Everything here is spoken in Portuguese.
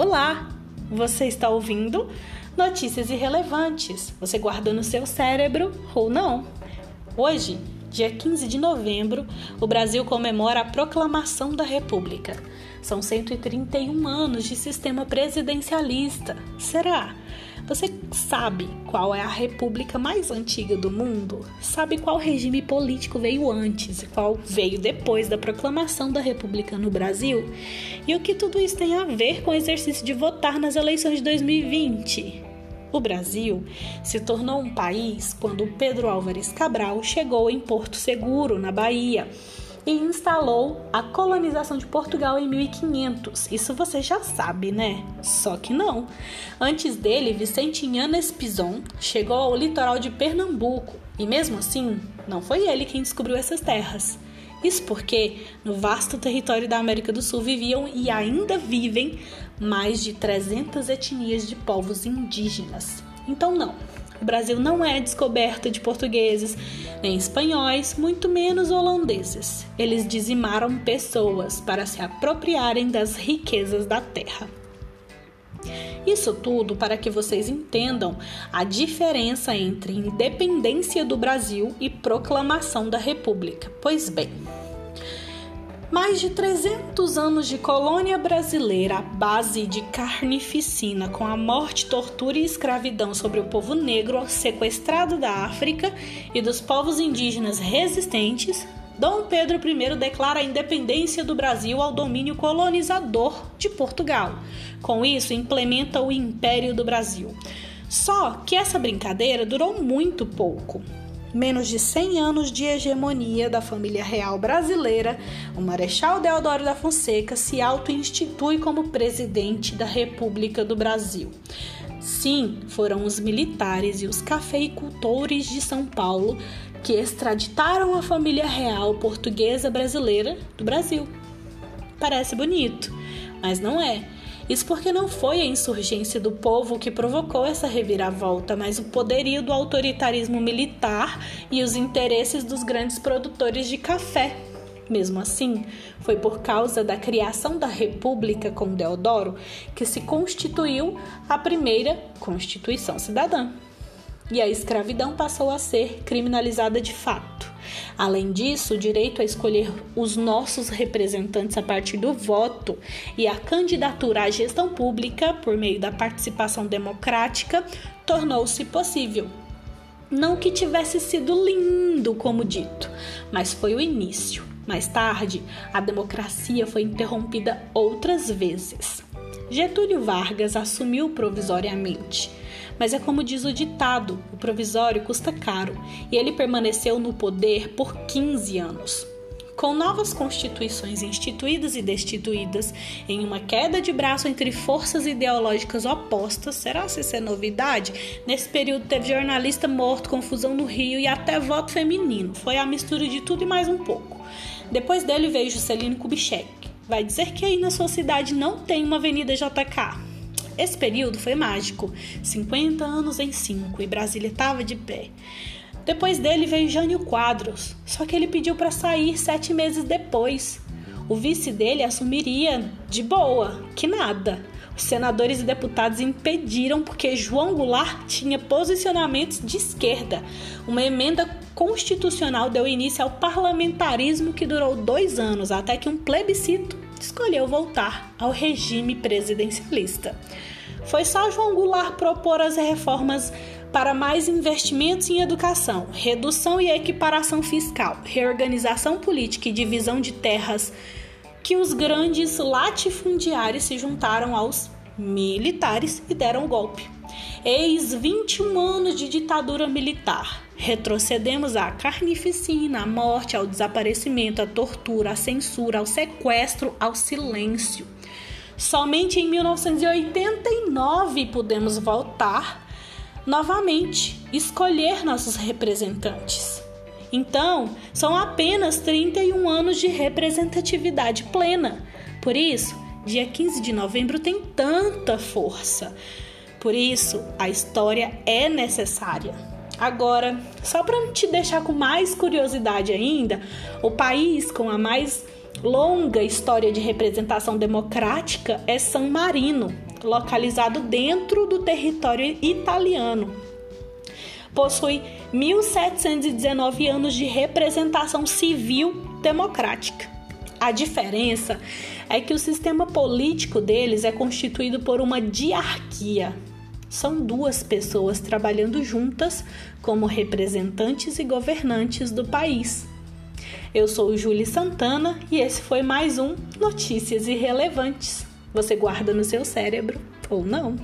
Olá! Você está ouvindo Notícias Irrelevantes. Você guardou no seu cérebro ou não? Hoje, dia 15 de novembro, o Brasil comemora a proclamação da República. São 131 anos de sistema presidencialista. Será? Você sabe qual é a república mais antiga do mundo? Sabe qual regime político veio antes e qual veio depois da proclamação da república no Brasil? E o que tudo isso tem a ver com o exercício de votar nas eleições de 2020? O Brasil se tornou um país quando Pedro Álvares Cabral chegou em Porto Seguro, na Bahia e instalou a colonização de Portugal em 1500. Isso você já sabe, né? Só que não. Antes dele, Vicente Inhanes Pison chegou ao litoral de Pernambuco e, mesmo assim, não foi ele quem descobriu essas terras. Isso porque no vasto território da América do Sul viviam e ainda vivem mais de 300 etnias de povos indígenas. Então, não, o Brasil não é descoberta de portugueses, nem espanhóis, muito menos holandeses. Eles dizimaram pessoas para se apropriarem das riquezas da terra. Isso tudo para que vocês entendam a diferença entre independência do Brasil e proclamação da República. Pois bem, mais de 300 anos de colônia brasileira base de carnificina, com a morte, tortura e escravidão sobre o povo negro sequestrado da África e dos povos indígenas resistentes, Dom Pedro I declara a independência do Brasil ao domínio colonizador de Portugal. Com isso, implementa o Império do Brasil. Só que essa brincadeira durou muito pouco menos de 100 anos de hegemonia da família real brasileira, o Marechal Deodoro da Fonseca se auto-institui como presidente da República do Brasil. Sim, foram os militares e os cafeicultores de São Paulo que extraditaram a família real portuguesa brasileira do Brasil. Parece bonito, mas não é. Isso porque não foi a insurgência do povo que provocou essa reviravolta, mas o poderio do autoritarismo militar e os interesses dos grandes produtores de café. Mesmo assim, foi por causa da criação da República com Deodoro que se constituiu a primeira Constituição Cidadã. E a escravidão passou a ser criminalizada de fato. Além disso, o direito a escolher os nossos representantes a partir do voto e a candidatura à gestão pública por meio da participação democrática tornou-se possível. Não que tivesse sido lindo, como dito, mas foi o início. Mais tarde, a democracia foi interrompida outras vezes. Getúlio Vargas assumiu provisoriamente mas é como diz o ditado: o provisório custa caro, e ele permaneceu no poder por 15 anos. Com novas constituições instituídas e destituídas, em uma queda de braço entre forças ideológicas opostas, será se isso é novidade? Nesse período teve jornalista morto, confusão no Rio e até voto feminino. Foi a mistura de tudo e mais um pouco. Depois dele veio Juscelino Kubitschek. Vai dizer que aí na sua cidade não tem uma Avenida JK? Esse período foi mágico, 50 anos em 5 e Brasília estava de pé. Depois dele veio Jânio Quadros, só que ele pediu para sair sete meses depois. O vice dele assumiria de boa, que nada. Senadores e deputados impediram porque João Goulart tinha posicionamentos de esquerda. Uma emenda constitucional deu início ao parlamentarismo que durou dois anos, até que um plebiscito escolheu voltar ao regime presidencialista. Foi só João Goulart propor as reformas para mais investimentos em educação, redução e equiparação fiscal, reorganização política e divisão de terras que os grandes latifundiários se juntaram aos militares e deram o golpe. Eis 21 anos de ditadura militar. Retrocedemos à carnificina, à morte, ao desaparecimento, à tortura, à censura, ao sequestro, ao silêncio. Somente em 1989 podemos voltar novamente, escolher nossos representantes. Então, são apenas 31 anos de representatividade plena. Por isso, dia 15 de novembro tem tanta força. Por isso, a história é necessária. Agora, só para te deixar com mais curiosidade ainda, o país com a mais longa história de representação democrática é San Marino. localizado dentro do território italiano. Possui 1719 anos de representação civil democrática. A diferença é que o sistema político deles é constituído por uma diarquia. São duas pessoas trabalhando juntas como representantes e governantes do país. Eu sou Júlia Santana e esse foi mais um Notícias Irrelevantes. Você guarda no seu cérebro ou não?